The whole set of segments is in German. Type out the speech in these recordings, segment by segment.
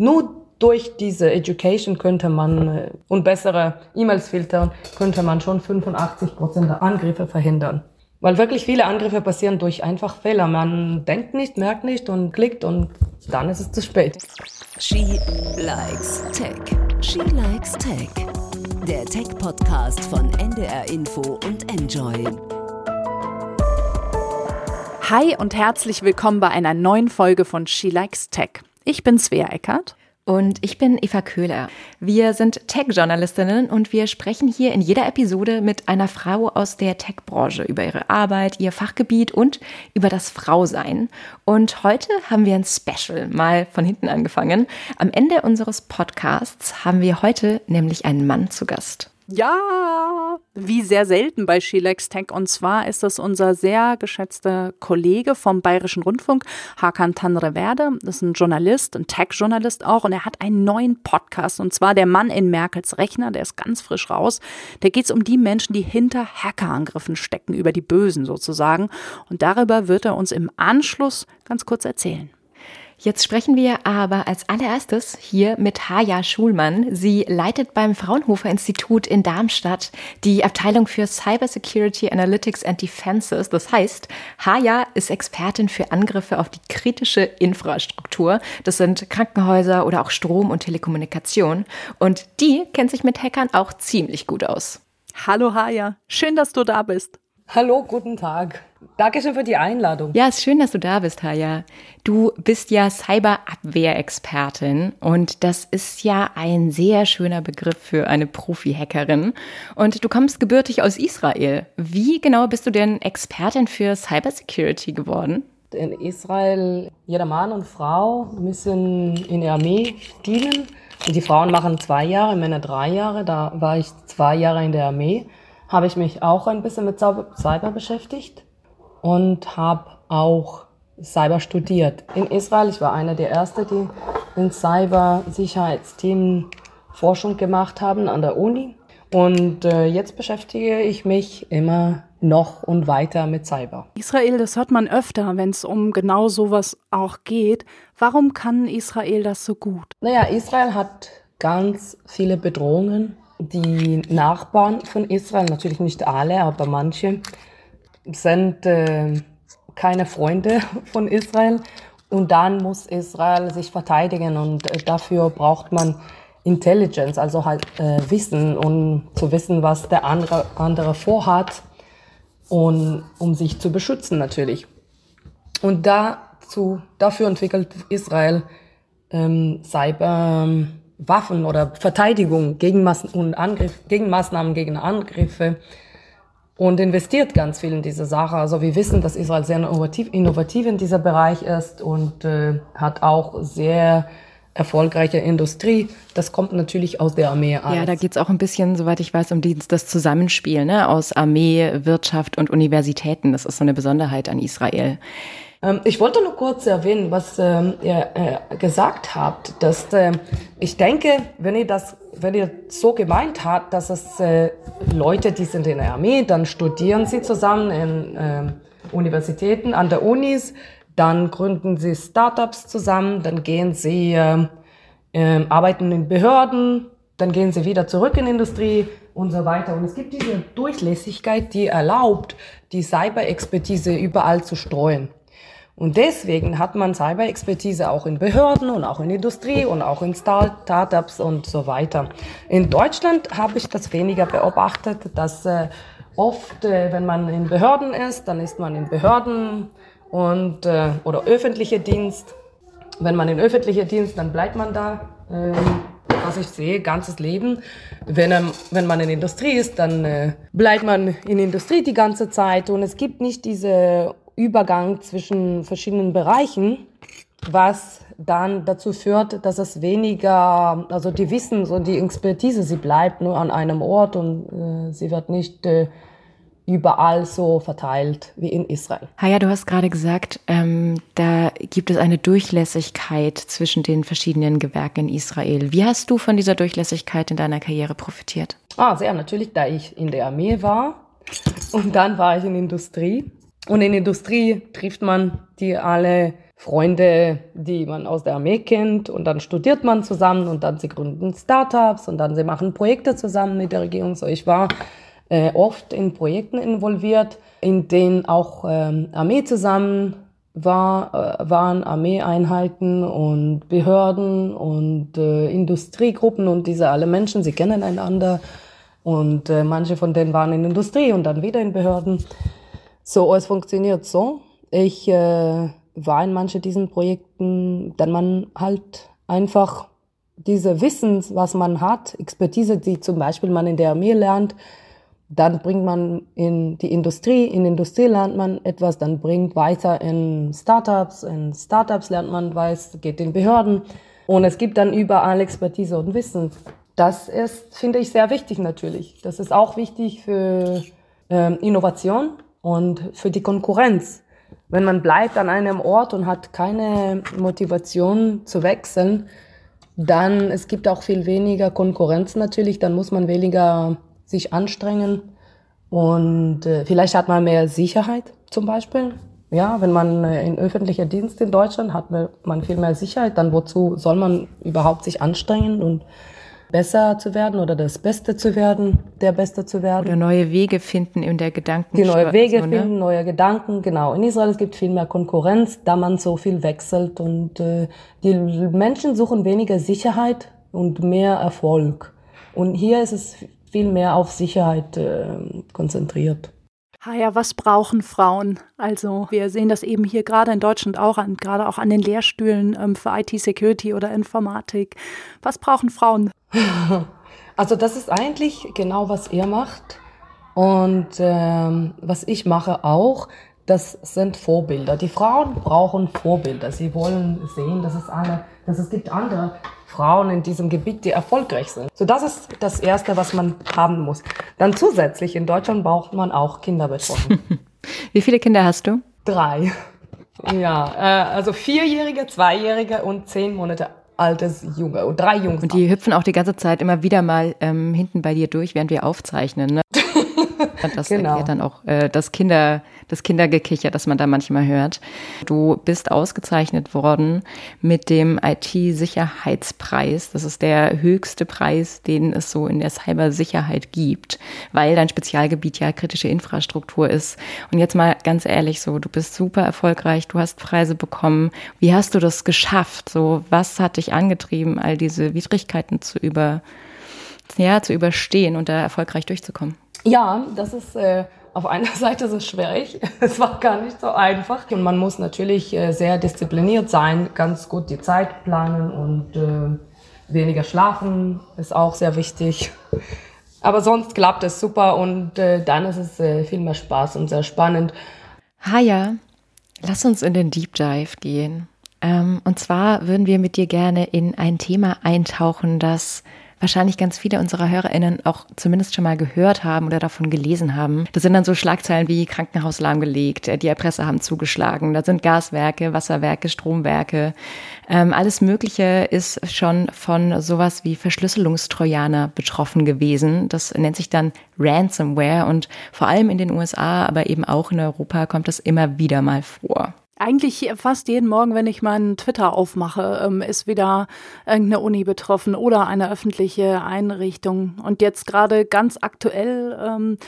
Nur durch diese Education könnte man äh, und bessere E-Mails filtern, könnte man schon 85 Prozent der Angriffe verhindern. Weil wirklich viele Angriffe passieren durch einfach Fehler. Man denkt nicht, merkt nicht und klickt und dann ist es zu spät. She likes Tech. She likes Tech. Der Tech-Podcast von NDR Info und Enjoy. Hi und herzlich willkommen bei einer neuen Folge von She Likes Tech. Ich bin Svea Eckert. Und ich bin Eva Köhler. Wir sind Tech-Journalistinnen und wir sprechen hier in jeder Episode mit einer Frau aus der Tech-Branche über ihre Arbeit, ihr Fachgebiet und über das Frausein. Und heute haben wir ein Special, mal von hinten angefangen. Am Ende unseres Podcasts haben wir heute nämlich einen Mann zu Gast. Ja, wie sehr selten bei Schilex Tech. Und zwar ist das unser sehr geschätzter Kollege vom Bayerischen Rundfunk, Hakan Tanreverde. Das ist ein Journalist, ein Tech-Journalist auch. Und er hat einen neuen Podcast. Und zwar Der Mann in Merkels Rechner. Der ist ganz frisch raus. Da geht es um die Menschen, die hinter Hackerangriffen stecken, über die Bösen sozusagen. Und darüber wird er uns im Anschluss ganz kurz erzählen. Jetzt sprechen wir aber als allererstes hier mit Haja Schulmann. Sie leitet beim Fraunhofer Institut in Darmstadt die Abteilung für Cybersecurity Analytics and Defenses. Das heißt, Haja ist Expertin für Angriffe auf die kritische Infrastruktur. Das sind Krankenhäuser oder auch Strom und Telekommunikation. Und die kennt sich mit Hackern auch ziemlich gut aus. Hallo Haja, schön, dass du da bist. Hallo, guten Tag. Dankeschön für die Einladung. Ja, es ist schön, dass du da bist, Haya. Du bist ja Cyberabwehrexpertin und das ist ja ein sehr schöner Begriff für eine Profi-Hackerin. Und du kommst gebürtig aus Israel. Wie genau bist du denn Expertin für Cybersecurity geworden? In Israel, jeder Mann und Frau müssen in der Armee dienen. Und die Frauen machen zwei Jahre, Männer drei Jahre. Da war ich zwei Jahre in der Armee habe ich mich auch ein bisschen mit Cyber beschäftigt und habe auch Cyber studiert. In Israel, ich war einer der Ersten, die in Cyber-Sicherheitsthemen Forschung gemacht haben an der Uni. Und äh, jetzt beschäftige ich mich immer noch und weiter mit Cyber. Israel, das hört man öfter, wenn es um genau sowas auch geht. Warum kann Israel das so gut? Naja, Israel hat ganz viele Bedrohungen die Nachbarn von Israel, natürlich nicht alle, aber manche, sind äh, keine Freunde von Israel. Und dann muss Israel sich verteidigen und äh, dafür braucht man Intelligence, also halt äh, Wissen, um zu wissen, was der andere, andere vorhat und um sich zu beschützen natürlich. Und dazu, dafür entwickelt Israel ähm, Cyber, Waffen oder Verteidigung, Gegenmaß und Angriff, Gegenmaßnahmen gegen Angriffe und investiert ganz viel in diese Sache. Also wir wissen, dass Israel sehr innovativ, innovativ in dieser Bereich ist und äh, hat auch sehr erfolgreiche Industrie. Das kommt natürlich aus der Armee. Als. Ja, da geht's auch ein bisschen, soweit ich weiß, um das Zusammenspiel ne? aus Armee, Wirtschaft und Universitäten. Das ist so eine Besonderheit an Israel. Ähm, ich wollte nur kurz erwähnen, was ähm, ihr äh, gesagt habt, dass äh, ich denke, wenn ihr das, wenn ihr so gemeint habt, dass es äh, Leute, die sind in der Armee, dann studieren sie zusammen in Universitäten, an der Unis, dann gründen sie Startups zusammen, dann gehen sie arbeiten in Behörden, dann gehen sie wieder zurück in Industrie und so weiter. Und es gibt diese Durchlässigkeit, die erlaubt, die Cyber-Expertise überall zu streuen. Und deswegen hat man Cyber-Expertise auch in Behörden und auch in Industrie und auch in Startups und so weiter. In Deutschland habe ich das weniger beobachtet, dass äh, oft, äh, wenn man in Behörden ist, dann ist man in Behörden und äh, oder öffentlicher Dienst. Wenn man in öffentlicher Dienst, dann bleibt man da. Äh, was ich sehe, ganzes Leben. Wenn, ähm, wenn man in Industrie ist, dann äh, bleibt man in Industrie die ganze Zeit und es gibt nicht diese Übergang zwischen verschiedenen Bereichen, was dann dazu führt, dass es weniger, also die Wissen und die Expertise, sie bleibt nur an einem Ort und äh, sie wird nicht äh, überall so verteilt wie in Israel. Haya, du hast gerade gesagt, ähm, da gibt es eine Durchlässigkeit zwischen den verschiedenen Gewerken in Israel. Wie hast du von dieser Durchlässigkeit in deiner Karriere profitiert? Ah, sehr natürlich, da ich in der Armee war und dann war ich in Industrie und in Industrie trifft man die alle Freunde, die man aus der Armee kennt und dann studiert man zusammen und dann sie gründen Startups und dann sie machen Projekte zusammen mit der Regierung. So, ich war äh, oft in Projekten involviert, in denen auch ähm, Armee zusammen war, äh, waren Armeeeinheiten und Behörden und äh, Industriegruppen und diese alle Menschen, sie kennen einander und äh, manche von denen waren in Industrie und dann wieder in Behörden. So, es funktioniert so. Ich äh, war in manchen diesen Projekten, dann man halt einfach diese Wissens, was man hat, Expertise, die zum Beispiel man in der Armee lernt, dann bringt man in die Industrie, in Industrie lernt man etwas, dann bringt weiter in Startups, in Startups lernt man weiß, geht in Behörden und es gibt dann überall Expertise und Wissen. Das ist, finde ich, sehr wichtig natürlich. Das ist auch wichtig für ähm, Innovation und für die Konkurrenz. Wenn man bleibt an einem Ort und hat keine Motivation zu wechseln, dann es gibt auch viel weniger Konkurrenz natürlich, dann muss man weniger sich anstrengen und äh, vielleicht hat man mehr Sicherheit zum Beispiel. Ja, wenn man äh, in öffentlicher Dienst in Deutschland hat man viel mehr Sicherheit, dann wozu soll man überhaupt sich anstrengen und besser zu werden oder das Beste zu werden, der Beste zu werden. Oder neue Wege finden in der Gedanken. Die neue Wege so, ne? finden, neue Gedanken, genau. In Israel es gibt viel mehr Konkurrenz, da man so viel wechselt und äh, die Menschen suchen weniger Sicherheit und mehr Erfolg. Und hier ist es viel mehr auf Sicherheit äh, konzentriert. Ah ja, was brauchen Frauen? Also wir sehen das eben hier gerade in Deutschland auch an, gerade auch an den Lehrstühlen ähm, für IT-Security oder Informatik. Was brauchen Frauen? Also das ist eigentlich genau, was ihr macht und ähm, was ich mache auch. Das sind Vorbilder. Die Frauen brauchen Vorbilder. Sie wollen sehen, dass es alle, dass es gibt andere Frauen in diesem Gebiet, die erfolgreich sind. So, das ist das Erste, was man haben muss. Dann zusätzlich in Deutschland braucht man auch Kinderbetreuung. Wie viele Kinder hast du? Drei. Ja, äh, also vierjährige, zweijährige und zehn Monate altes Junge und drei Jungs. Und die hüpfen auch die ganze Zeit immer wieder mal ähm, hinten bei dir durch, während wir aufzeichnen. Ne? Das genau. erklärt dann auch äh, das Kinder, das Kindergekicher, das man da manchmal hört. Du bist ausgezeichnet worden mit dem IT-Sicherheitspreis. Das ist der höchste Preis, den es so in der Cybersicherheit gibt, weil dein Spezialgebiet ja kritische Infrastruktur ist. Und jetzt mal ganz ehrlich, so, du bist super erfolgreich, du hast Preise bekommen. Wie hast du das geschafft? So, was hat dich angetrieben, all diese Widrigkeiten zu über, ja, zu überstehen und da erfolgreich durchzukommen? Ja, das ist äh, auf einer Seite es schwierig. Es war gar nicht so einfach. Und man muss natürlich äh, sehr diszipliniert sein, ganz gut die Zeit planen und äh, weniger schlafen ist auch sehr wichtig. Aber sonst klappt es super und äh, dann ist es äh, viel mehr Spaß und sehr spannend. Haja, lass uns in den Deep Dive gehen. Ähm, und zwar würden wir mit dir gerne in ein Thema eintauchen, das wahrscheinlich ganz viele unserer HörerInnen auch zumindest schon mal gehört haben oder davon gelesen haben. Das sind dann so Schlagzeilen wie Krankenhaus lahmgelegt, äh, die Erpresser haben zugeschlagen, da sind Gaswerke, Wasserwerke, Stromwerke. Ähm, alles Mögliche ist schon von sowas wie Verschlüsselungstrojaner betroffen gewesen. Das nennt sich dann Ransomware und vor allem in den USA, aber eben auch in Europa kommt das immer wieder mal vor. Eigentlich fast jeden Morgen, wenn ich meinen Twitter aufmache, ähm, ist wieder irgendeine Uni betroffen oder eine öffentliche Einrichtung. Und jetzt gerade ganz aktuell ähm,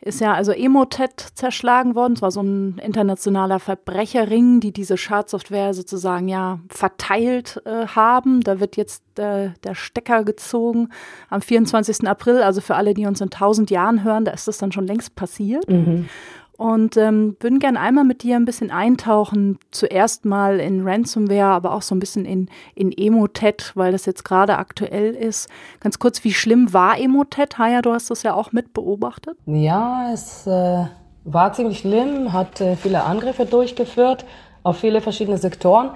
ist ja also Emotet zerschlagen worden. Es war so ein internationaler Verbrecherring, die diese Schadsoftware sozusagen ja verteilt äh, haben. Da wird jetzt äh, der Stecker gezogen am 24. April. Also für alle, die uns in tausend Jahren hören, da ist das dann schon längst passiert. Mhm und ähm, würden gerne einmal mit dir ein bisschen eintauchen, zuerst mal in Ransomware, aber auch so ein bisschen in, in Emotet, weil das jetzt gerade aktuell ist. Ganz kurz, wie schlimm war Emotet? Haya, du hast das ja auch mit beobachtet. Ja, es äh, war ziemlich schlimm, hat äh, viele Angriffe durchgeführt auf viele verschiedene Sektoren.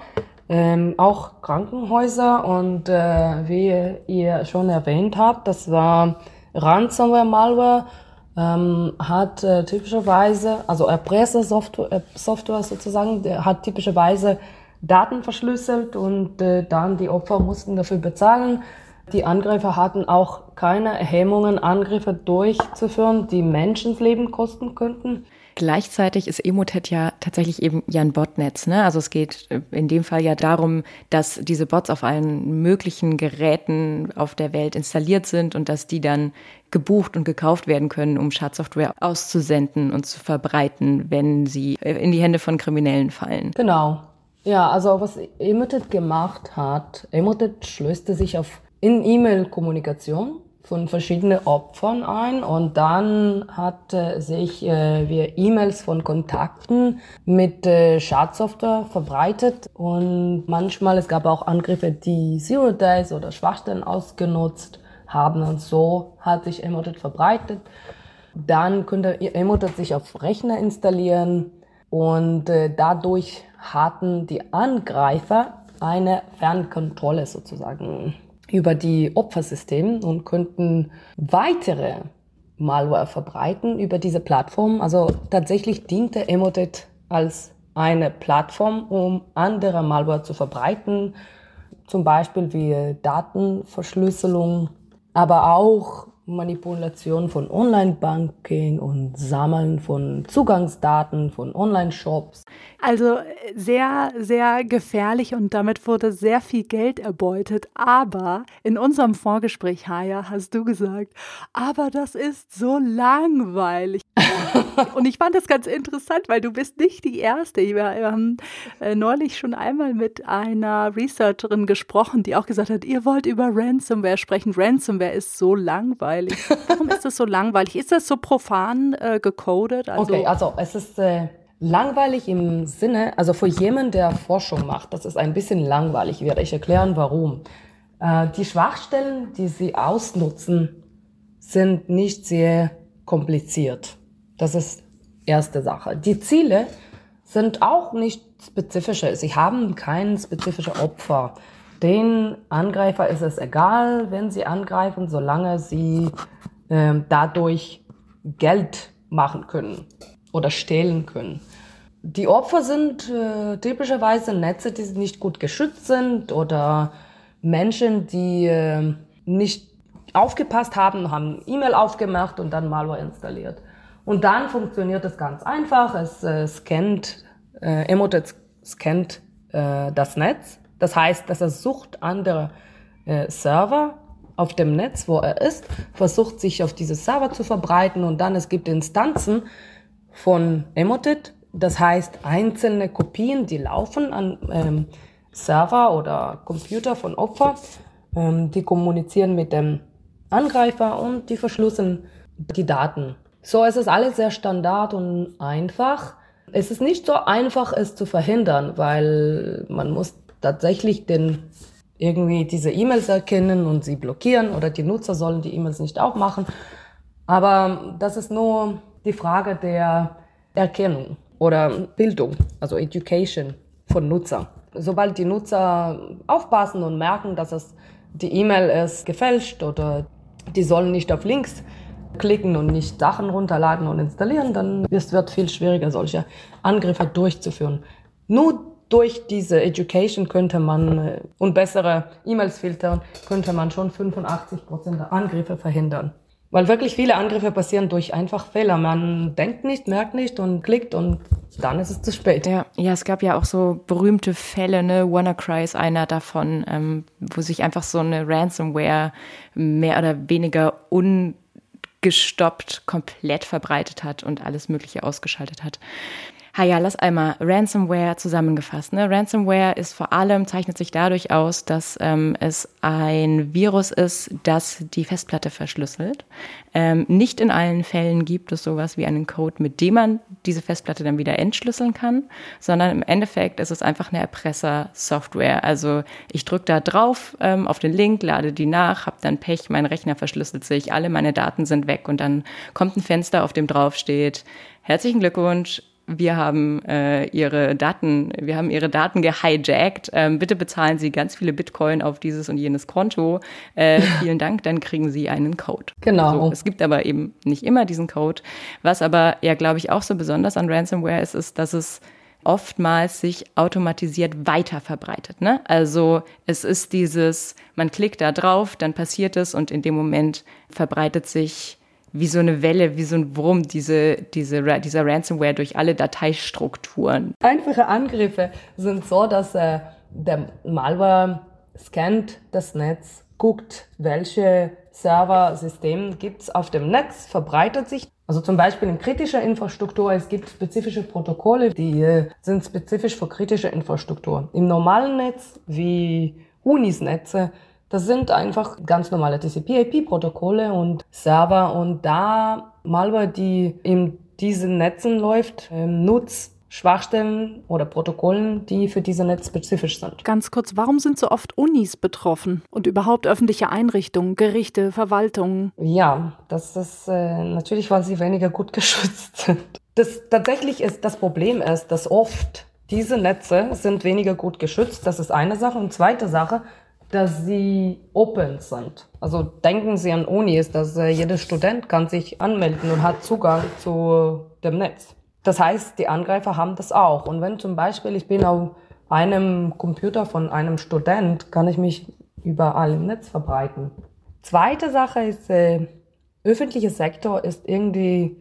Ähm, auch Krankenhäuser und äh, wie ihr schon erwähnt habt, das war Ransomware-Malware ähm, hat äh, typischerweise, also Erpressersoftware äh, Software sozusagen, der hat typischerweise Daten verschlüsselt und äh, dann die Opfer mussten dafür bezahlen. Die Angreifer hatten auch keine Hemmungen, Angriffe durchzuführen, die Menschenleben kosten könnten. Gleichzeitig ist Emotet ja tatsächlich eben ja ein Botnetz. Ne? Also es geht in dem Fall ja darum, dass diese Bots auf allen möglichen Geräten auf der Welt installiert sind und dass die dann gebucht und gekauft werden können, um Schadsoftware auszusenden und zu verbreiten, wenn sie in die Hände von Kriminellen fallen. Genau. Ja, also was Emotet gemacht hat, Emotet schlöste sich auf in E-Mail-Kommunikation von verschiedenen Opfern ein. Und dann hat äh, sich äh, wir E-Mails von Kontakten mit äh, Schadsoftware verbreitet. Und manchmal es gab auch Angriffe, die Zero Days oder Schwachstellen ausgenutzt haben. Und so hat sich Emotet verbreitet. Dann könnte Emotet sich auf Rechner installieren. Und äh, dadurch hatten die Angreifer eine Fernkontrolle sozusagen über die Opfersysteme und könnten weitere Malware verbreiten über diese Plattform. Also tatsächlich diente Emotet als eine Plattform, um andere Malware zu verbreiten, zum Beispiel wie Datenverschlüsselung, aber auch Manipulation von Online-Banking und Sammeln von Zugangsdaten von Online-Shops. Also sehr, sehr gefährlich und damit wurde sehr viel Geld erbeutet. Aber in unserem Vorgespräch, Haya, hast du gesagt, aber das ist so langweilig. und ich fand das ganz interessant, weil du bist nicht die Erste. Wir haben äh, neulich schon einmal mit einer Researcherin gesprochen, die auch gesagt hat, ihr wollt über Ransomware sprechen. Ransomware ist so langweilig. Warum ist das so langweilig? Ist das so profan äh, gecodet? Also okay, also es ist äh, langweilig im Sinne, also für jemanden, der Forschung macht, das ist ein bisschen langweilig, werde ich erklären, warum. Äh, die Schwachstellen, die sie ausnutzen, sind nicht sehr kompliziert. Das ist erste Sache. Die Ziele sind auch nicht spezifische. Sie haben kein spezifisches Opfer. Den Angreifer ist es egal, wenn sie angreifen, solange sie äh, dadurch Geld machen können oder stehlen können. Die Opfer sind äh, typischerweise Netze, die nicht gut geschützt sind oder Menschen, die äh, nicht aufgepasst haben, haben E-Mail aufgemacht und dann Malware installiert. Und dann funktioniert es ganz einfach. Es äh, scannt, äh, Emotet scannt äh, das Netz. Das heißt, dass er sucht andere äh, Server auf dem Netz, wo er ist, versucht sich auf diese Server zu verbreiten und dann es gibt Instanzen von Emotet. Das heißt, einzelne Kopien, die laufen an ähm, Server oder Computer von Opfer, ähm, die kommunizieren mit dem Angreifer und die verschlüsseln die Daten so, es ist alles sehr standard und einfach. Es ist nicht so einfach, es zu verhindern, weil man muss tatsächlich den irgendwie diese E-Mails erkennen und sie blockieren oder die Nutzer sollen die E-Mails nicht aufmachen. Aber das ist nur die Frage der Erkennung oder Bildung, also Education von Nutzer. Sobald die Nutzer aufpassen und merken, dass es die E-Mail ist gefälscht oder die sollen nicht auf Links klicken und nicht Sachen runterladen und installieren, dann es wird viel schwieriger, solche Angriffe durchzuführen. Nur durch diese Education könnte man äh, und bessere E-Mails filtern, könnte man schon 85 Prozent der Angriffe verhindern. Weil wirklich viele Angriffe passieren durch einfach Fehler. Man denkt nicht, merkt nicht und klickt und dann ist es zu spät. Ja, ja es gab ja auch so berühmte Fälle, ne? WannaCry ist einer davon, ähm, wo sich einfach so eine Ransomware mehr oder weniger un gestoppt, komplett verbreitet hat und alles Mögliche ausgeschaltet hat. Ha ja, lass einmal Ransomware zusammengefasst. Ne? Ransomware ist vor allem, zeichnet sich dadurch aus, dass ähm, es ein Virus ist, das die Festplatte verschlüsselt. Ähm, nicht in allen Fällen gibt es sowas wie einen Code, mit dem man diese Festplatte dann wieder entschlüsseln kann, sondern im Endeffekt ist es einfach eine Erpresser-Software. Also ich drücke da drauf ähm, auf den Link, lade die nach, habe dann Pech, mein Rechner verschlüsselt sich, alle meine Daten sind weg und dann kommt ein Fenster, auf dem drauf steht, herzlichen Glückwunsch, wir haben äh, ihre Daten, wir haben ihre Daten gehijackt. Ähm, bitte bezahlen Sie ganz viele Bitcoin auf dieses und jenes Konto. Äh, vielen Dank, dann kriegen Sie einen Code. Genau. So, es gibt aber eben nicht immer diesen Code. Was aber ja, glaube ich, auch so besonders an Ransomware ist, ist, dass es oftmals sich automatisiert weiter verbreitet. Ne? Also es ist dieses, man klickt da drauf, dann passiert es und in dem Moment verbreitet sich wie so eine Welle, wie so ein Wurm, diese, diese, dieser Ransomware durch alle Dateistrukturen. Einfache Angriffe sind so, dass äh, der Malware scannt das Netz, guckt, welche Serversysteme gibt es auf dem Netz, verbreitet sich. Also zum Beispiel in kritischer Infrastruktur, es gibt spezifische Protokolle, die äh, sind spezifisch für kritische Infrastruktur. Im normalen Netz, wie Unis-Netze, das sind einfach ganz normale TCP-IP-Protokolle und Server und da Malware, die in diesen Netzen läuft, ähm, nutzt Schwachstellen oder Protokollen, die für diese Netz spezifisch sind. Ganz kurz, warum sind so oft Unis betroffen und überhaupt öffentliche Einrichtungen, Gerichte, Verwaltungen? Ja, das ist äh, natürlich, weil sie weniger gut geschützt sind. Das tatsächlich ist das Problem ist, dass oft diese Netze sind weniger gut geschützt. Das ist eine Sache. Und zweite Sache, dass sie open sind. Also denken Sie an Unis, dass äh, jeder Student kann sich anmelden und hat Zugang zu dem Netz. Das heißt, die Angreifer haben das auch. Und wenn zum Beispiel ich bin auf einem Computer von einem Student, kann ich mich überall im Netz verbreiten. Zweite Sache ist, äh, öffentlicher Sektor ist irgendwie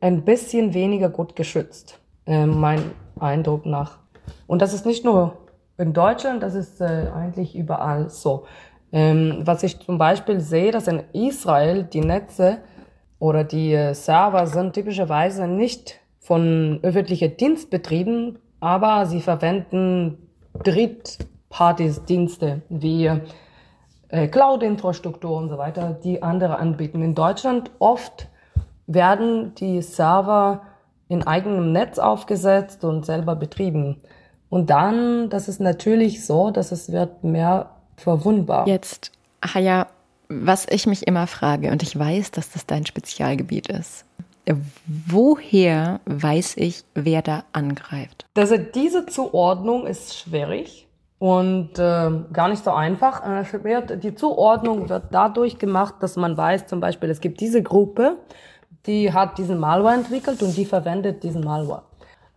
ein bisschen weniger gut geschützt, äh, mein Eindruck nach. Und das ist nicht nur in Deutschland, das ist äh, eigentlich überall so. Ähm, was ich zum Beispiel sehe, dass in Israel die Netze oder die äh, Server sind typischerweise nicht von öffentlichen Dienstbetrieben, aber sie verwenden Drittpartys-Dienste wie äh, Cloud-Infrastruktur und so weiter, die andere anbieten. In Deutschland oft werden die Server in eigenem Netz aufgesetzt und selber betrieben. Und dann, das ist natürlich so, dass es wird mehr verwundbar. Jetzt, Haya, was ich mich immer frage, und ich weiß, dass das dein Spezialgebiet ist. Woher weiß ich, wer da angreift? Also diese Zuordnung ist schwierig und äh, gar nicht so einfach. Äh, die Zuordnung wird dadurch gemacht, dass man weiß, zum Beispiel, es gibt diese Gruppe, die hat diesen Malware entwickelt und die verwendet diesen Malware.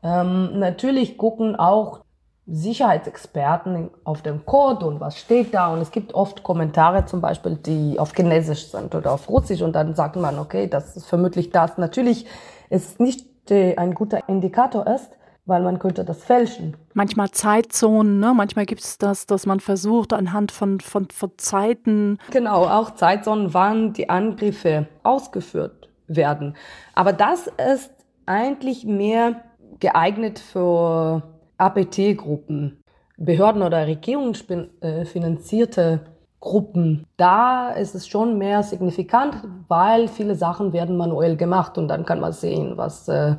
Ähm, natürlich gucken auch Sicherheitsexperten auf dem Code und was steht da. Und es gibt oft Kommentare zum Beispiel, die auf Chinesisch sind oder auf Russisch. Und dann sagt man, okay, das ist vermutlich das. Natürlich ist nicht äh, ein guter Indikator ist, weil man könnte das fälschen. Manchmal Zeitzonen, ne? manchmal gibt es das, dass man versucht anhand von, von, von Zeiten. Genau, auch Zeitzonen, wann die Angriffe ausgeführt werden. Aber das ist eigentlich mehr geeignet für APT-Gruppen, Behörden- oder regierungsfinanzierte Gruppen. Da ist es schon mehr signifikant, weil viele Sachen werden manuell gemacht und dann kann man sehen, was, äh,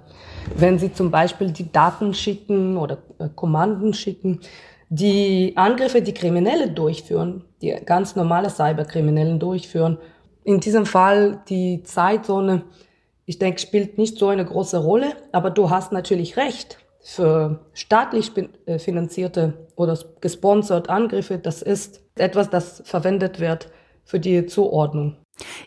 wenn Sie zum Beispiel die Daten schicken oder äh, Kommanden schicken, die Angriffe, die Kriminelle durchführen, die ganz normale Cyberkriminellen durchführen. In diesem Fall die Zeitzone, ich denke, spielt nicht so eine große Rolle, aber du hast natürlich recht für staatlich äh, finanzierte oder gesponsert Angriffe, das ist etwas, das verwendet wird für die Zuordnung.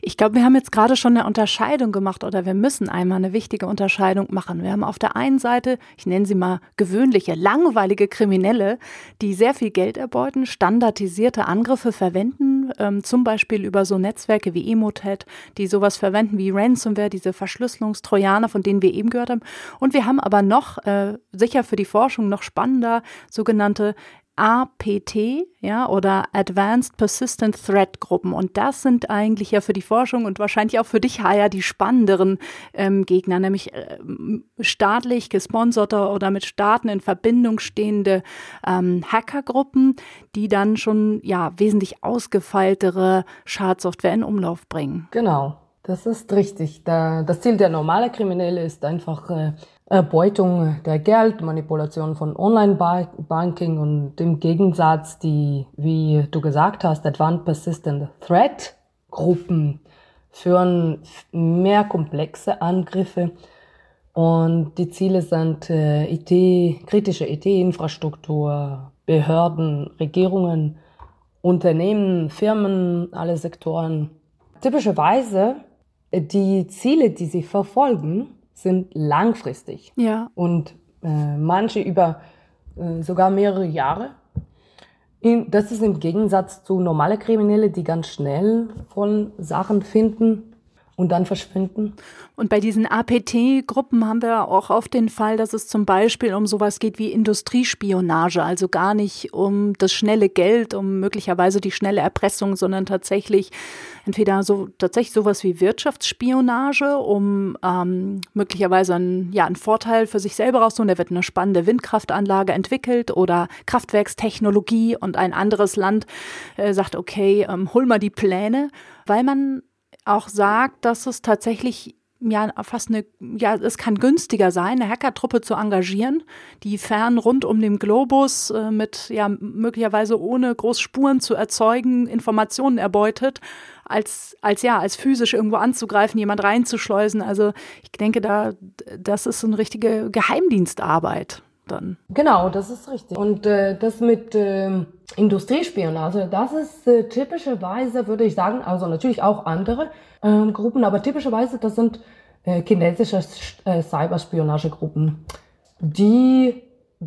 Ich glaube, wir haben jetzt gerade schon eine Unterscheidung gemacht oder wir müssen einmal eine wichtige Unterscheidung machen. Wir haben auf der einen Seite, ich nenne sie mal gewöhnliche, langweilige Kriminelle, die sehr viel Geld erbeuten, standardisierte Angriffe verwenden, ähm, zum Beispiel über so Netzwerke wie Emotet, die sowas verwenden wie Ransomware, diese Verschlüsselungstrojaner, von denen wir eben gehört haben. Und wir haben aber noch, äh, sicher für die Forschung noch spannender, sogenannte APT, ja, oder Advanced Persistent Threat Gruppen. Und das sind eigentlich ja für die Forschung und wahrscheinlich auch für dich, Haya, die spannenderen ähm, Gegner, nämlich äh, staatlich gesponserte oder mit Staaten in Verbindung stehende ähm, Hackergruppen, die dann schon ja wesentlich ausgefeiltere Schadsoftware in Umlauf bringen. Genau. Das ist richtig. das Ziel der normale Kriminelle ist einfach äh, Erbeutung der Geld, Manipulation von Online-Banking und im Gegensatz die, wie du gesagt hast, Advanced Persistent Threat Gruppen führen mehr komplexe Angriffe und die Ziele sind äh, IT, kritische IT-Infrastruktur, Behörden, Regierungen, Unternehmen, Firmen, alle Sektoren. Typischerweise äh, die Ziele, die sie verfolgen, sind langfristig. Ja. Und äh, manche über äh, sogar mehrere Jahre. In, das ist im Gegensatz zu normale Kriminelle, die ganz schnell von Sachen finden. Und dann verschwinden. Und bei diesen APT-Gruppen haben wir auch oft den Fall, dass es zum Beispiel um sowas geht wie Industriespionage, also gar nicht um das schnelle Geld, um möglicherweise die schnelle Erpressung, sondern tatsächlich entweder so tatsächlich sowas wie Wirtschaftsspionage, um ähm, möglicherweise einen, ja, einen Vorteil für sich selber rauszuholen. Da wird eine spannende Windkraftanlage entwickelt oder Kraftwerkstechnologie und ein anderes Land äh, sagt, okay, ähm, hol mal die Pläne, weil man auch sagt, dass es tatsächlich ja fast eine, ja, es kann günstiger sein, eine Hackertruppe zu engagieren, die fern rund um den Globus äh, mit ja möglicherweise ohne groß Spuren zu erzeugen Informationen erbeutet, als als ja als physisch irgendwo anzugreifen, jemand reinzuschleusen. Also ich denke, da das ist eine richtige Geheimdienstarbeit dann. Genau, das ist richtig. Und äh, das mit äh, Industriespionage, das ist äh, typischerweise, würde ich sagen, also natürlich auch andere äh, Gruppen, aber typischerweise, das sind äh, chinesische äh, Cyberspionagegruppen, die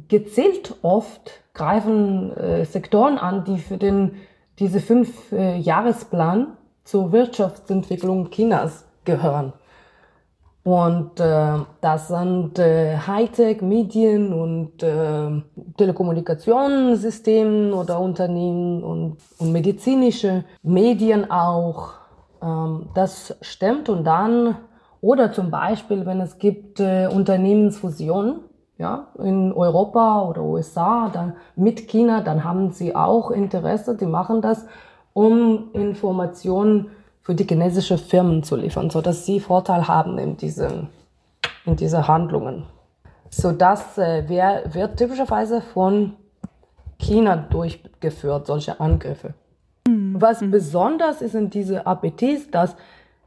gezielt oft greifen äh, Sektoren an, die für den diese fünf äh, Jahresplan zur Wirtschaftsentwicklung Chinas gehören. Und äh, das sind äh, Hightech, Medien und äh, Telekommunikationssystemen oder Unternehmen und, und medizinische Medien auch. Ähm, das stimmt. Und dann, oder zum Beispiel, wenn es gibt äh, Unternehmensfusionen, ja, in Europa oder USA, dann mit China, dann haben sie auch Interesse, die machen das, um Informationen für die chinesische Firmen zu liefern, so dass sie Vorteil haben in diesen in diese Handlungen. So das äh, wär, wird typischerweise von China durchgeführt, solche Angriffe. Mhm. Was besonders ist in diese APTs, dass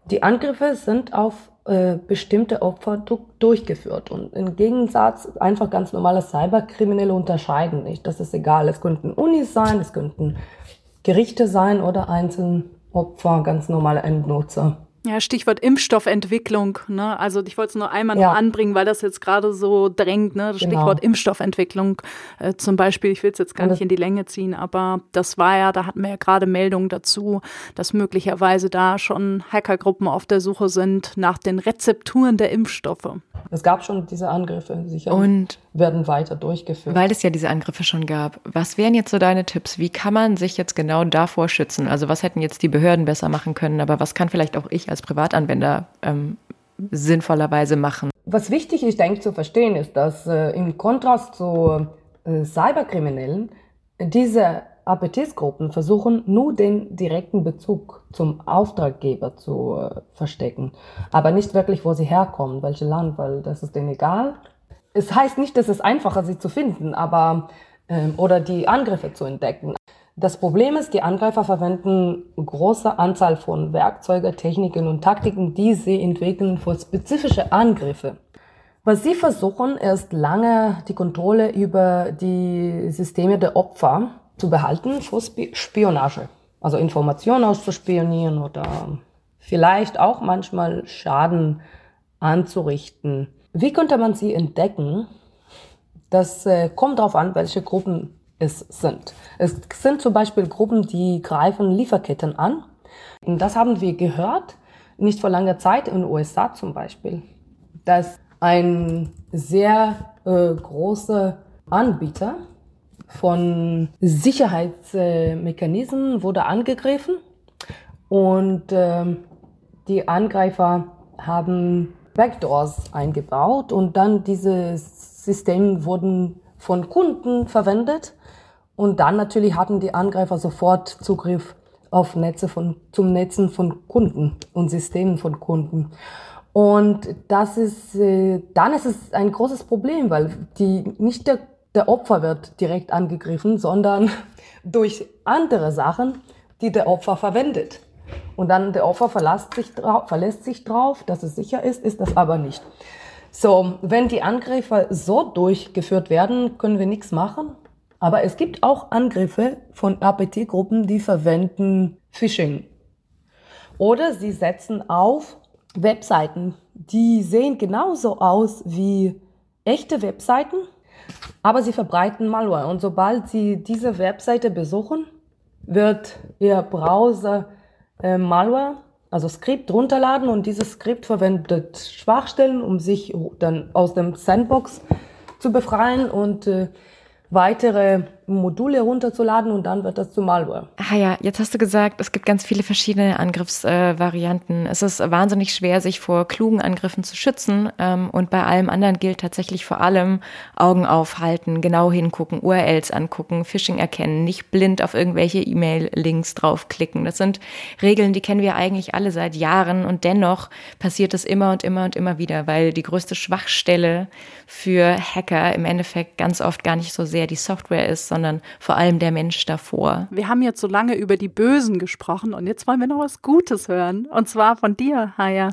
die Angriffe sind auf äh, bestimmte Opfer durchgeführt. Und im Gegensatz einfach ganz normale Cyberkriminelle unterscheiden nicht. Das ist egal. Es könnten Unis sein, es könnten Gerichte sein oder einzelne Opfer, ganz normale Endnutzer. Ja, Stichwort Impfstoffentwicklung. Ne? Also ich wollte es nur einmal ja. noch anbringen, weil das jetzt gerade so drängt. Ne? Das genau. Stichwort Impfstoffentwicklung äh, zum Beispiel. Ich will es jetzt gar nicht in die Länge ziehen, aber das war ja, da hatten wir ja gerade Meldungen dazu, dass möglicherweise da schon Hackergruppen auf der Suche sind nach den Rezepturen der Impfstoffe. Es gab schon diese Angriffe, sicher. Und werden weiter durchgeführt. Weil es ja diese Angriffe schon gab. Was wären jetzt so deine Tipps? Wie kann man sich jetzt genau davor schützen? Also was hätten jetzt die Behörden besser machen können, aber was kann vielleicht auch ich als Privatanwender ähm, sinnvollerweise machen? Was wichtig ist, denke ich, zu verstehen, ist, dass äh, im Kontrast zu äh, Cyberkriminellen diese APTs-Gruppen versuchen nur den direkten Bezug zum Auftraggeber zu äh, verstecken, aber nicht wirklich, wo sie herkommen, welches Land, weil das ist denen egal. Es heißt nicht, dass es einfacher sie zu finden, aber ähm, oder die Angriffe zu entdecken. Das Problem ist, die Angreifer verwenden große Anzahl von Werkzeugen, Techniken und Taktiken, die sie entwickeln für spezifische Angriffe. Was sie versuchen, ist lange die Kontrolle über die Systeme der Opfer zu behalten für Spionage. Also Informationen auszuspionieren oder vielleicht auch manchmal Schaden anzurichten. Wie könnte man sie entdecken? Das äh, kommt darauf an, welche Gruppen es sind. Es sind zum Beispiel Gruppen, die greifen Lieferketten an. Und das haben wir gehört, nicht vor langer Zeit in den USA zum Beispiel, dass ein sehr äh, großer Anbieter von Sicherheitsmechanismen wurde angegriffen und äh, die Angreifer haben Backdoors eingebaut und dann diese Systeme wurden von Kunden verwendet und dann natürlich hatten die Angreifer sofort Zugriff auf Netze von, zum Netzen von Kunden und Systemen von Kunden. Und das ist, äh, dann ist es ein großes Problem, weil die, nicht der der Opfer wird direkt angegriffen, sondern durch andere Sachen, die der Opfer verwendet. Und dann der Opfer verlässt sich, drauf, verlässt sich drauf, dass es sicher ist, ist das aber nicht. So, wenn die Angriffe so durchgeführt werden, können wir nichts machen. Aber es gibt auch Angriffe von APT-Gruppen, die verwenden Phishing. Oder sie setzen auf Webseiten, die sehen genauso aus wie echte Webseiten, aber sie verbreiten Malware. Und sobald Sie diese Webseite besuchen, wird Ihr Browser äh, Malware also Skript runterladen und dieses Skript verwendet Schwachstellen, um sich dann aus dem Sandbox zu befreien und äh, weitere Module herunterzuladen und dann wird das zu Malware. Ah ja, jetzt hast du gesagt, es gibt ganz viele verschiedene Angriffsvarianten. Äh, es ist wahnsinnig schwer, sich vor klugen Angriffen zu schützen. Ähm, und bei allem anderen gilt tatsächlich vor allem Augen aufhalten, genau hingucken, URLs angucken, Phishing erkennen, nicht blind auf irgendwelche E-Mail-Links draufklicken. Das sind Regeln, die kennen wir eigentlich alle seit Jahren und dennoch passiert es immer und immer und immer wieder, weil die größte Schwachstelle für Hacker im Endeffekt ganz oft gar nicht so sehr die Software ist, sondern vor allem der Mensch davor. Wir haben jetzt so lange über die Bösen gesprochen und jetzt wollen wir noch was Gutes hören. Und zwar von dir, Haya.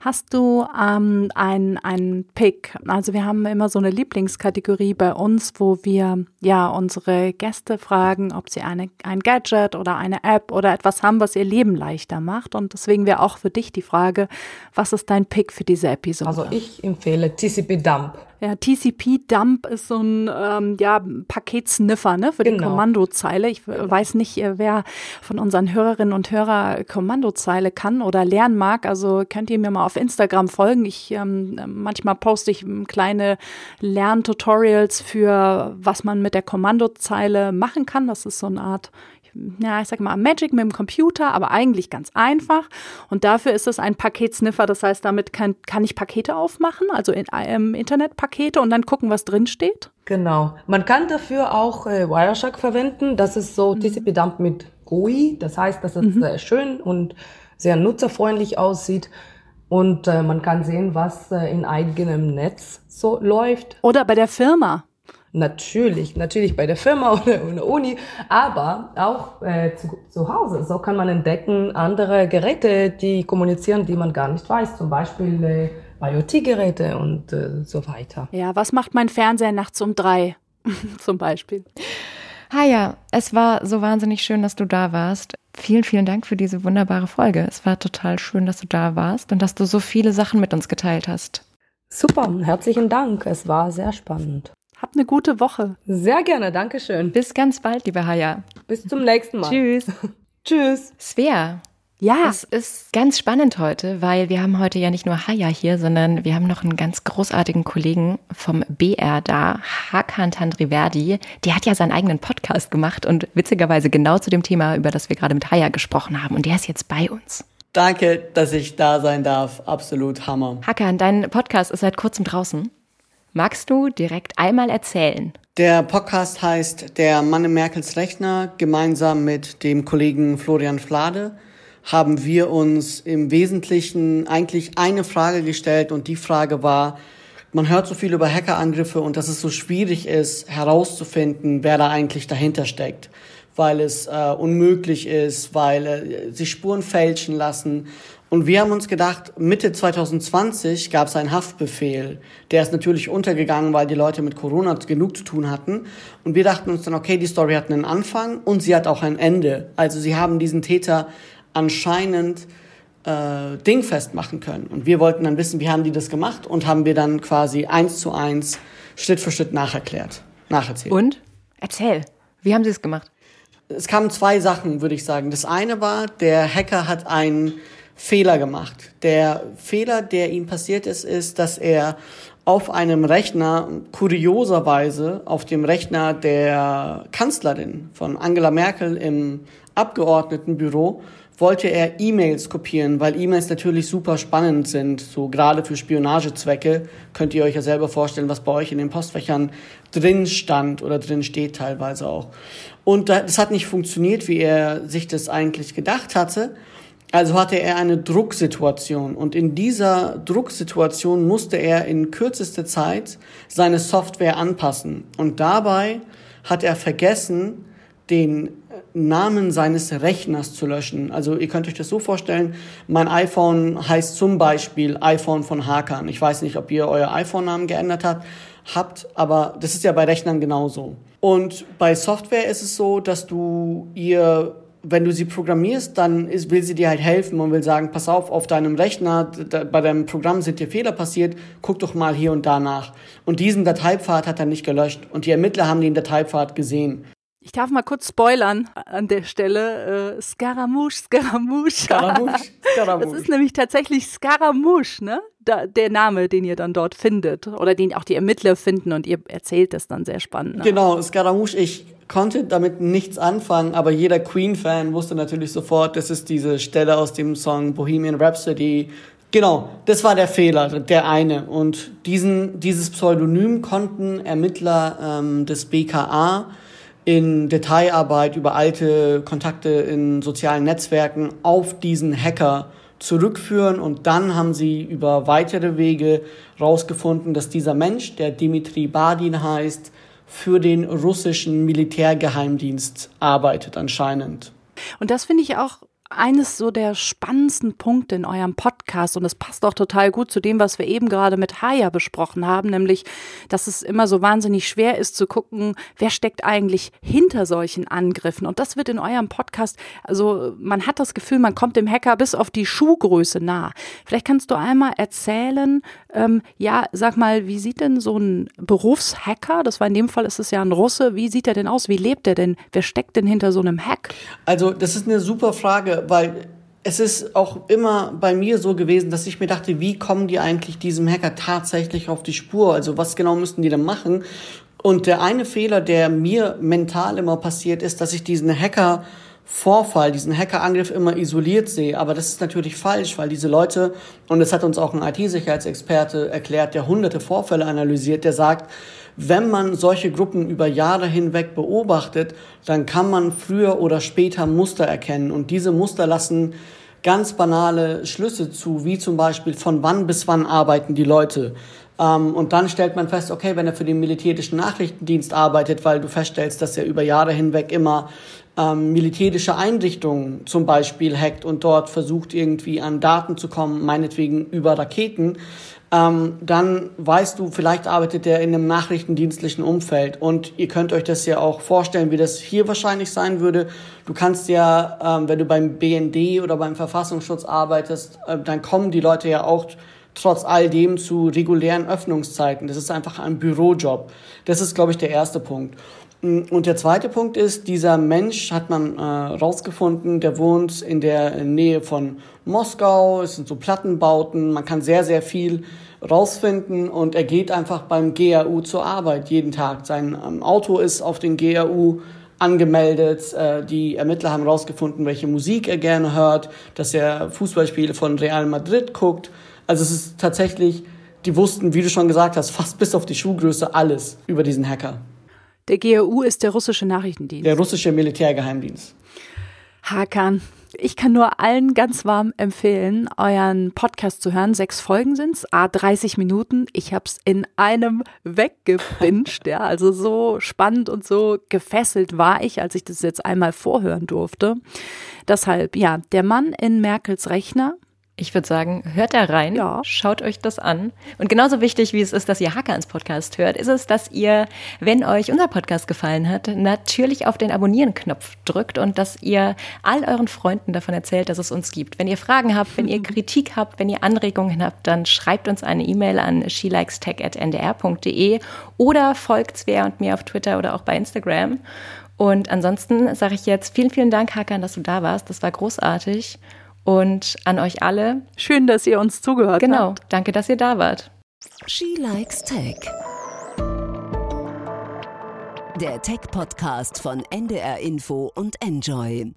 Hast du ähm, einen, Pick? Also wir haben immer so eine Lieblingskategorie bei uns, wo wir ja unsere Gäste fragen, ob sie eine, ein Gadget oder eine App oder etwas haben, was ihr Leben leichter macht. Und deswegen wäre auch für dich die Frage, was ist dein Pick für diese Episode? Also ich empfehle TCP Dump. Ja, TCP-Dump ist so ein ähm, ja, Paketsniffer ne, für genau. die Kommandozeile. Ich weiß nicht, äh, wer von unseren Hörerinnen und Hörern Kommandozeile kann oder lernen mag. Also könnt ihr mir mal auf Instagram folgen. Ich ähm, manchmal poste ich ähm, kleine Lerntutorials für was man mit der Kommandozeile machen kann. Das ist so eine Art ja, ich sag mal, Magic mit dem Computer, aber eigentlich ganz einfach. Und dafür ist es ein Paketsniffer. Das heißt, damit kann, kann ich Pakete aufmachen, also in, ähm, Internetpakete und dann gucken, was drin steht. Genau. Man kann dafür auch äh, Wireshark verwenden. Das ist so mhm. TCP-Dump mit GUI. Das heißt, dass es mhm. sehr schön und sehr nutzerfreundlich aussieht. Und äh, man kann sehen, was äh, in eigenem Netz so läuft. Oder bei der Firma. Natürlich, natürlich bei der Firma oder in der Uni, aber auch äh, zu, zu Hause. So kann man entdecken andere Geräte, die kommunizieren, die man gar nicht weiß. Zum Beispiel äh, IoT-Geräte und äh, so weiter. Ja, was macht mein Fernseher nachts um drei? Zum Beispiel. Haja, es war so wahnsinnig schön, dass du da warst. Vielen, vielen Dank für diese wunderbare Folge. Es war total schön, dass du da warst und dass du so viele Sachen mit uns geteilt hast. Super, herzlichen Dank. Es war sehr spannend. Habt eine gute Woche. Sehr gerne, danke schön. Bis ganz bald, liebe Haya. Bis zum nächsten Mal. Tschüss. Tschüss. Svea. Ja. Es ist ganz spannend heute, weil wir haben heute ja nicht nur Haya hier, sondern wir haben noch einen ganz großartigen Kollegen vom BR da, Hakan Tandriverdi. Der hat ja seinen eigenen Podcast gemacht und witzigerweise genau zu dem Thema, über das wir gerade mit Haya gesprochen haben. Und der ist jetzt bei uns. Danke, dass ich da sein darf. Absolut Hammer. Hakan, dein Podcast ist seit kurzem draußen. Magst du direkt einmal erzählen? Der Podcast heißt Der Mann im Merkels Rechner. Gemeinsam mit dem Kollegen Florian Flade haben wir uns im Wesentlichen eigentlich eine Frage gestellt und die Frage war, man hört so viel über Hackerangriffe und dass es so schwierig ist, herauszufinden, wer da eigentlich dahinter steckt, weil es äh, unmöglich ist, weil äh, sich Spuren fälschen lassen und wir haben uns gedacht, Mitte 2020 gab es einen Haftbefehl. Der ist natürlich untergegangen, weil die Leute mit Corona genug zu tun hatten. Und wir dachten uns dann, okay, die Story hat einen Anfang und sie hat auch ein Ende. Also sie haben diesen Täter anscheinend äh, dingfest machen können. Und wir wollten dann wissen, wie haben die das gemacht und haben wir dann quasi eins zu eins, Schritt für Schritt nacherklärt, nacherzählt. Und? Erzähl, wie haben sie es gemacht? Es kamen zwei Sachen, würde ich sagen. Das eine war, der Hacker hat einen Fehler gemacht. Der Fehler, der ihm passiert ist, ist, dass er auf einem Rechner, kurioserweise auf dem Rechner der Kanzlerin von Angela Merkel im Abgeordnetenbüro, wollte er E-Mails kopieren, weil E-Mails natürlich super spannend sind, so gerade für Spionagezwecke. Könnt ihr euch ja selber vorstellen, was bei euch in den Postfächern drin stand oder drin steht teilweise auch. Und das hat nicht funktioniert, wie er sich das eigentlich gedacht hatte. Also hatte er eine Drucksituation und in dieser Drucksituation musste er in kürzester Zeit seine Software anpassen. Und dabei hat er vergessen, den Namen seines Rechners zu löschen. Also ihr könnt euch das so vorstellen, mein iPhone heißt zum Beispiel iPhone von Hakan. Ich weiß nicht, ob ihr euer iPhone-Namen geändert habt, habt, aber das ist ja bei Rechnern genauso. Und bei Software ist es so, dass du ihr wenn du sie programmierst, dann ist, will sie dir halt helfen und will sagen, pass auf, auf deinem Rechner, da, bei deinem Programm sind dir Fehler passiert, guck doch mal hier und da nach. Und diesen Dateipfad hat er nicht gelöscht und die Ermittler haben den Dateipfad gesehen. Ich darf mal kurz spoilern an der Stelle. Äh, Scaramouche, Scaramouche. Scaramouche, Scaramouche. Das ist nämlich tatsächlich Scaramouche, ne? Da, der Name, den ihr dann dort findet oder den auch die Ermittler finden und ihr erzählt das dann sehr spannend. Ne? Genau, Scaramouche, ich konnte damit nichts anfangen, aber jeder Queen-Fan wusste natürlich sofort, das ist diese Stelle aus dem Song Bohemian Rhapsody. Genau, das war der Fehler, der eine. Und diesen, dieses Pseudonym konnten Ermittler ähm, des BKA in Detailarbeit über alte Kontakte in sozialen Netzwerken auf diesen Hacker zurückführen und dann haben sie über weitere Wege rausgefunden, dass dieser Mensch, der Dimitri Badin heißt, für den russischen Militärgeheimdienst arbeitet anscheinend. Und das finde ich auch eines so der spannendsten Punkte in eurem Podcast und es passt auch total gut zu dem, was wir eben gerade mit Haya besprochen haben, nämlich, dass es immer so wahnsinnig schwer ist zu gucken, wer steckt eigentlich hinter solchen Angriffen. Und das wird in eurem Podcast, also man hat das Gefühl, man kommt dem Hacker bis auf die Schuhgröße nah. Vielleicht kannst du einmal erzählen, ähm, ja, sag mal, wie sieht denn so ein Berufshacker, das war in dem Fall ist es ja ein Russe, wie sieht er denn aus? Wie lebt er denn? Wer steckt denn hinter so einem Hack? Also, das ist eine super Frage, weil es ist auch immer bei mir so gewesen, dass ich mir dachte, wie kommen die eigentlich diesem Hacker tatsächlich auf die Spur? Also, was genau müssten die denn machen? Und der eine Fehler, der mir mental immer passiert, ist, dass ich diesen Hacker Vorfall, diesen Hackerangriff immer isoliert sehe. Aber das ist natürlich falsch, weil diese Leute, und das hat uns auch ein IT-Sicherheitsexperte erklärt, der hunderte Vorfälle analysiert, der sagt, wenn man solche Gruppen über Jahre hinweg beobachtet, dann kann man früher oder später Muster erkennen. Und diese Muster lassen ganz banale Schlüsse zu, wie zum Beispiel von wann bis wann arbeiten die Leute. Ähm, und dann stellt man fest, okay, wenn er für den militärischen Nachrichtendienst arbeitet, weil du feststellst, dass er über Jahre hinweg immer ähm, militärische Einrichtungen zum Beispiel hackt und dort versucht irgendwie an Daten zu kommen, meinetwegen über Raketen, ähm, dann weißt du, vielleicht arbeitet er in einem nachrichtendienstlichen Umfeld. Und ihr könnt euch das ja auch vorstellen, wie das hier wahrscheinlich sein würde. Du kannst ja, ähm, wenn du beim BND oder beim Verfassungsschutz arbeitest, äh, dann kommen die Leute ja auch trotz all dem zu regulären Öffnungszeiten. Das ist einfach ein Bürojob. Das ist, glaube ich, der erste Punkt. Und der zweite Punkt ist, dieser Mensch hat man äh, rausgefunden, der wohnt in der Nähe von Moskau, es sind so Plattenbauten, man kann sehr, sehr viel rausfinden und er geht einfach beim GAU zur Arbeit jeden Tag. Sein ähm, Auto ist auf den GAU angemeldet, äh, die Ermittler haben rausgefunden, welche Musik er gerne hört, dass er Fußballspiele von Real Madrid guckt. Also es ist tatsächlich, die wussten, wie du schon gesagt hast, fast bis auf die Schuhgröße alles über diesen Hacker. Der GRU ist der russische Nachrichtendienst. Der russische Militärgeheimdienst. Hakan. Ich kann nur allen ganz warm empfehlen, euren Podcast zu hören. Sechs Folgen sind's, a 30 Minuten. Ich hab's in einem weggepinscht, ja. Also so spannend und so gefesselt war ich, als ich das jetzt einmal vorhören durfte. Deshalb, ja, der Mann in Merkels Rechner ich würde sagen, hört da rein, ja. schaut euch das an. Und genauso wichtig, wie es ist, dass ihr Hacker ins Podcast hört, ist es, dass ihr, wenn euch unser Podcast gefallen hat, natürlich auf den Abonnieren-Knopf drückt und dass ihr all euren Freunden davon erzählt, dass es uns gibt. Wenn ihr Fragen habt, wenn ihr Kritik habt, wenn ihr Anregungen habt, dann schreibt uns eine E-Mail an shelikestech.ndr.de oder folgt Svea und mir auf Twitter oder auch bei Instagram. Und ansonsten sage ich jetzt vielen, vielen Dank, Hakan, dass du da warst. Das war großartig. Und an euch alle. Schön, dass ihr uns zugehört genau, habt. Genau. Danke, dass ihr da wart. She Likes Tech. Der Tech-Podcast von NDR Info und Enjoy.